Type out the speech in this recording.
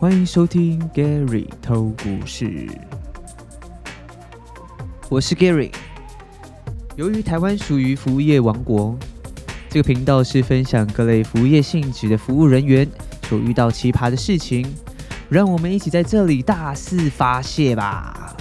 欢迎收听 Gary 偷故事，我是 Gary。由于台湾属于服务业王国，这个频道是分享各类服务业性质的服务人员所遇到奇葩的事情，让我们一起在这里大肆发泄吧。